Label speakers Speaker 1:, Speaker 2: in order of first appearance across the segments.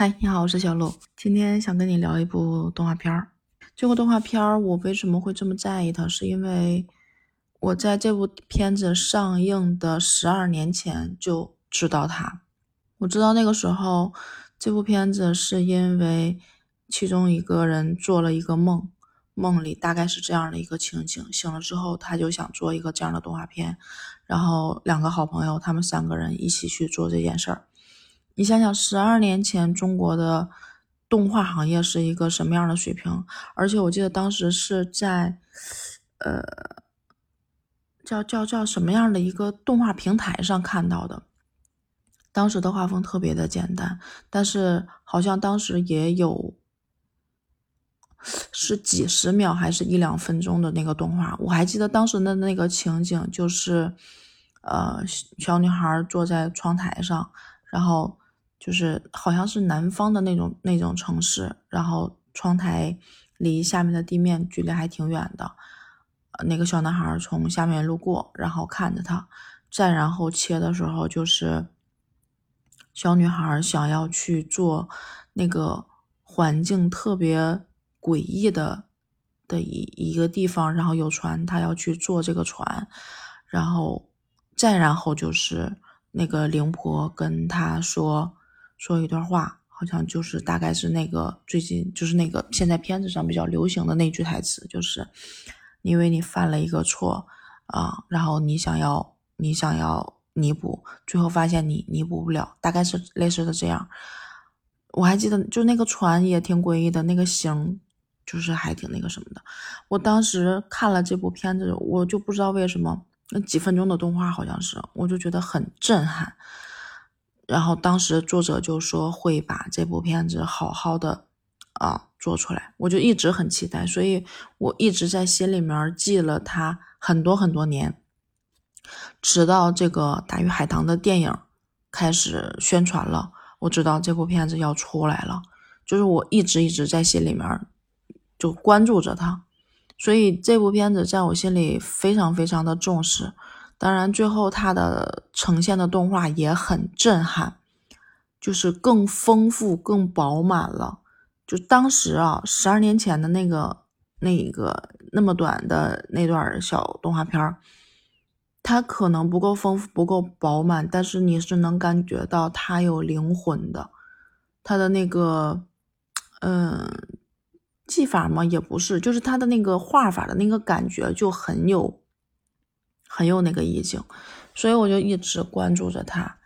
Speaker 1: 嗨，你好，我是小鹿。今天想跟你聊一部动画片儿。这部动画片儿，我为什么会这么在意它？是因为我在这部片子上映的十二年前就知道它。我知道那个时候，这部片子是因为其中一个人做了一个梦，梦里大概是这样的一个情景，醒了之后他就想做一个这样的动画片，然后两个好朋友，他们三个人一起去做这件事儿。你想想，十二年前中国的动画行业是一个什么样的水平？而且我记得当时是在，呃，叫叫叫什么样的一个动画平台上看到的。当时的画风特别的简单，但是好像当时也有是几十秒还是一两分钟的那个动画。我还记得当时的那个情景，就是呃，小女孩坐在窗台上，然后。就是好像是南方的那种那种城市，然后窗台离下面的地面距离还挺远的。那个小男孩从下面路过，然后看着他。再然后切的时候，就是小女孩想要去做那个环境特别诡异的的一一个地方，然后有船，她要去坐这个船。然后再然后就是那个灵婆跟她说。说一段话，好像就是大概是那个最近就是那个现在片子上比较流行的那句台词，就是因为你犯了一个错啊，然后你想要你想要弥补，最后发现你弥补不了，大概是类似的这样。我还记得，就那个船也挺诡异的，那个形就是还挺那个什么的。我当时看了这部片子，我就不知道为什么那几分钟的动画好像是，我就觉得很震撼。然后当时作者就说会把这部片子好好的啊做出来，我就一直很期待，所以我一直在心里面记了它很多很多年，直到这个《大鱼海棠》的电影开始宣传了，我知道这部片子要出来了，就是我一直一直在心里面就关注着它，所以这部片子在我心里非常非常的重视。当然，最后它的呈现的动画也很震撼，就是更丰富、更饱满了。就当时啊，十二年前的那个、那个那么短的那段小动画片儿，它可能不够丰富、不够饱满，但是你是能感觉到它有灵魂的。它的那个，嗯，技法嘛，也不是，就是它的那个画法的那个感觉就很有。很有那个意境，所以我就一直关注着它。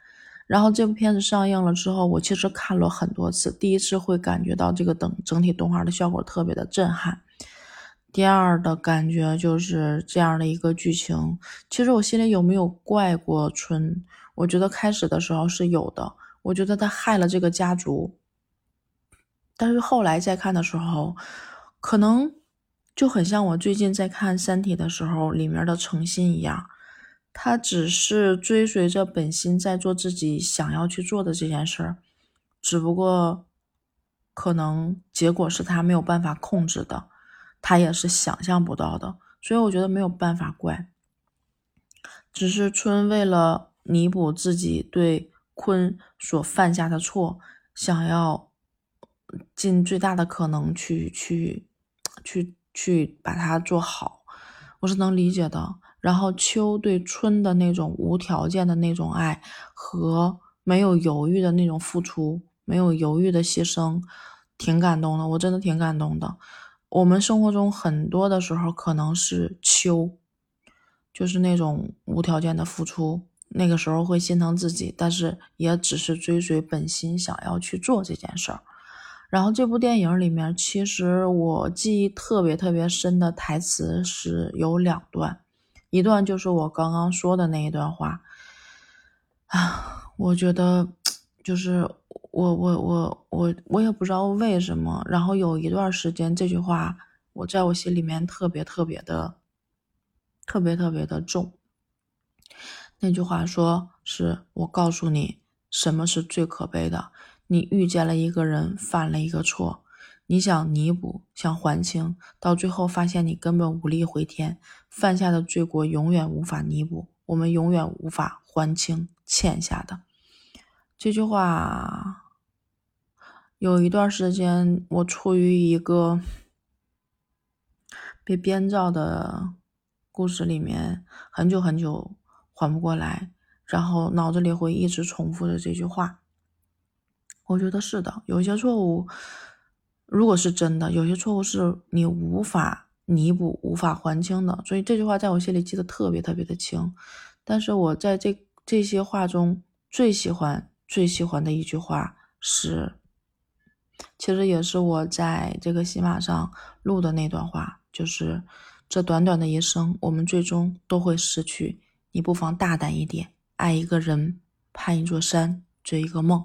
Speaker 1: 然后这部片子上映了之后，我其实看了很多次。第一次会感觉到这个等整体动画的效果特别的震撼。第二的感觉就是这样的一个剧情，其实我心里有没有怪过春？我觉得开始的时候是有的，我觉得他害了这个家族。但是后来再看的时候，可能。就很像我最近在看《三体》的时候，里面的诚心一样，他只是追随着本心在做自己想要去做的这件事儿，只不过可能结果是他没有办法控制的，他也是想象不到的，所以我觉得没有办法怪，只是春为了弥补自己对坤所犯下的错，想要尽最大的可能去去。去去把它做好，我是能理解的。然后秋对春的那种无条件的那种爱和没有犹豫的那种付出，没有犹豫的牺牲，挺感动的。我真的挺感动的。我们生活中很多的时候可能是秋，就是那种无条件的付出，那个时候会心疼自己，但是也只是追随本心，想要去做这件事儿。然后这部电影里面，其实我记忆特别特别深的台词是有两段，一段就是我刚刚说的那一段话，啊，我觉得就是我我我我我也不知道为什么，然后有一段时间这句话我在我心里面特别特别的特别特别的重。那句话说是我告诉你什么是最可悲的。你遇见了一个人，犯了一个错，你想弥补，想还清，到最后发现你根本无力回天，犯下的罪过永远无法弥补，我们永远无法还清欠下的。这句话有一段时间，我处于一个被编造的故事里面，很久很久缓不过来，然后脑子里会一直重复着这句话。我觉得是的，有些错误，如果是真的，有些错误是你无法弥补、无法还清的。所以这句话在我心里记得特别特别的清。但是我在这这些话中最喜欢、最喜欢的一句话是，其实也是我在这个喜马上录的那段话，就是这短短的一生，我们最终都会失去。你不妨大胆一点，爱一个人，攀一座山，追一个梦。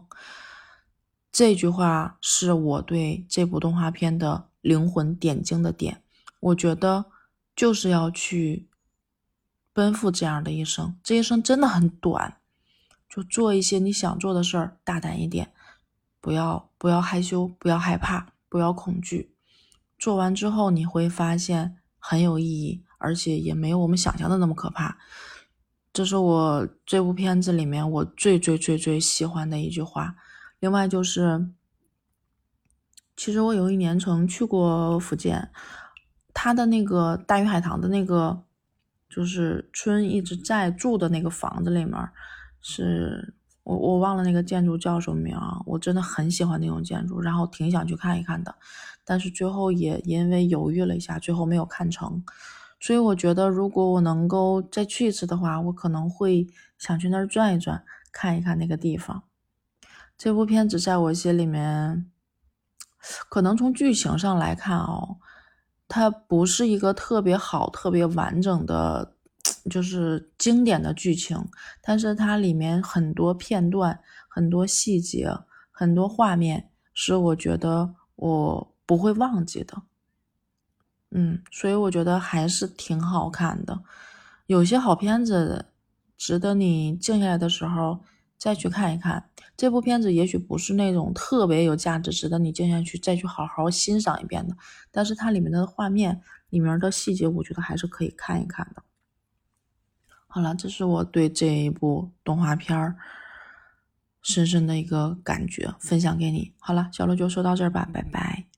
Speaker 1: 这句话是我对这部动画片的灵魂点睛的点。我觉得就是要去奔赴这样的一生，这一生真的很短，就做一些你想做的事儿，大胆一点，不要不要害羞，不要害怕，不要恐惧。做完之后你会发现很有意义，而且也没有我们想象的那么可怕。这是我这部片子里面我最最最最喜欢的一句话。另外就是，其实我有一年曾去过福建，他的那个大鱼海棠的那个，就是春一直在住的那个房子里面，是我我忘了那个建筑叫什么名啊，我真的很喜欢那种建筑，然后挺想去看一看的，但是最后也因为犹豫了一下，最后没有看成，所以我觉得如果我能够再去一次的话，我可能会想去那儿转一转，看一看那个地方。这部片子在我心里面，可能从剧情上来看哦，它不是一个特别好、特别完整的，就是经典的剧情。但是它里面很多片段、很多细节、很多画面，是我觉得我不会忘记的。嗯，所以我觉得还是挺好看的。有些好片子，值得你静下来的时候。再去看一看这部片子，也许不是那种特别有价值、值得你静下去再去好好欣赏一遍的。但是它里面的画面、里面的细节，我觉得还是可以看一看的。好了，这是我对这一部动画片儿深深的一个感觉，分享给你。好了，小鹿就说到这儿吧，拜拜。